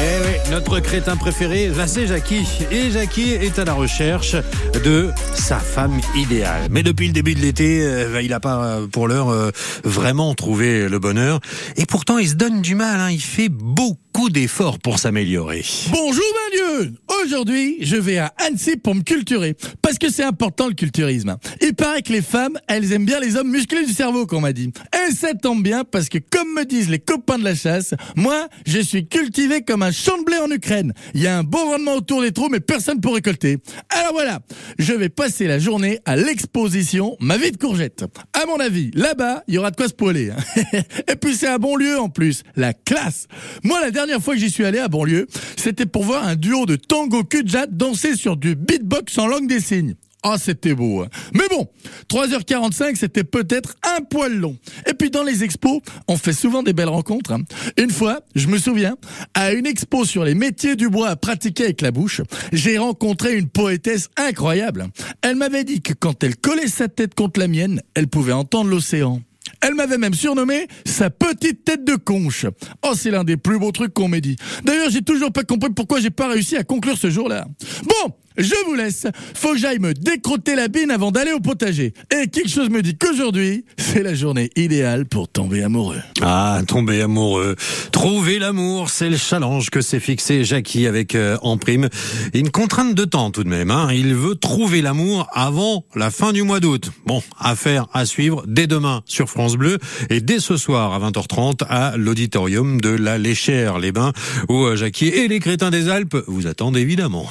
Eh oui, notre crétin préféré, c'est Jackie. Et Jackie est à la recherche de sa femme idéale. Mais depuis le début de l'été, euh, il n'a pas euh, pour l'heure euh, vraiment trouvé le bonheur. Et pourtant, il se donne du mal, hein. il fait beaucoup d'efforts pour s'améliorer. Bonjour Dieu Aujourd'hui, je vais à Annecy pour me culturer. Parce que c'est important le culturisme. Il paraît que les femmes, elles aiment bien les hommes musclés du cerveau, qu'on m'a dit. Et ça tombe bien parce que comme me disent les copains de la chasse, moi, je suis cultivé comme un champ de blé en Ukraine. Il y a un beau rendement autour des trous, mais personne pour récolter. Alors voilà, je vais passer la journée à l'exposition Ma vie de courgette. À mon avis, là-bas, il y aura de quoi se poiler. hein. Et puis c'est un bon lieu en plus, la classe. Moi, la dernière fois que j'y suis allé à Bonlieu, c'était pour voir un duo de tango kudjat danser sur du beatbox en langue des signes. Ah, c'était beau. hein. Mais bon, 3h45, c'était peut-être un poil long. Et puis dans les expos, on fait souvent des belles rencontres. hein. Une fois, je me souviens, à une expo sur les métiers du bois à pratiquer avec la bouche, j'ai rencontré une poétesse incroyable. Elle m'avait dit que quand elle collait sa tête contre la mienne, elle pouvait entendre l'océan. Elle m'avait même surnommé sa petite tête de conche. Oh, c'est l'un des plus beaux trucs qu'on m'ait dit. D'ailleurs, j'ai toujours pas compris pourquoi j'ai pas réussi à conclure ce jour-là. Bon, je vous laisse. Faut que j'aille me décrotter la bine avant d'aller au potager. Et quelque chose me dit qu'aujourd'hui, c'est la journée idéale pour tomber amoureux. Ah, tomber amoureux. Trouver l'amour, c'est le challenge que s'est fixé Jackie avec euh, en prime. Une contrainte de temps tout de même. Hein. Il veut trouver l'amour avant la fin du mois d'août. Bon, affaire à suivre dès demain sur France Bleu et dès ce soir à 20h30 à l'auditorium de la Léchère les Bains où euh, Jackie et les crétins des Alpes vous attendent évidemment.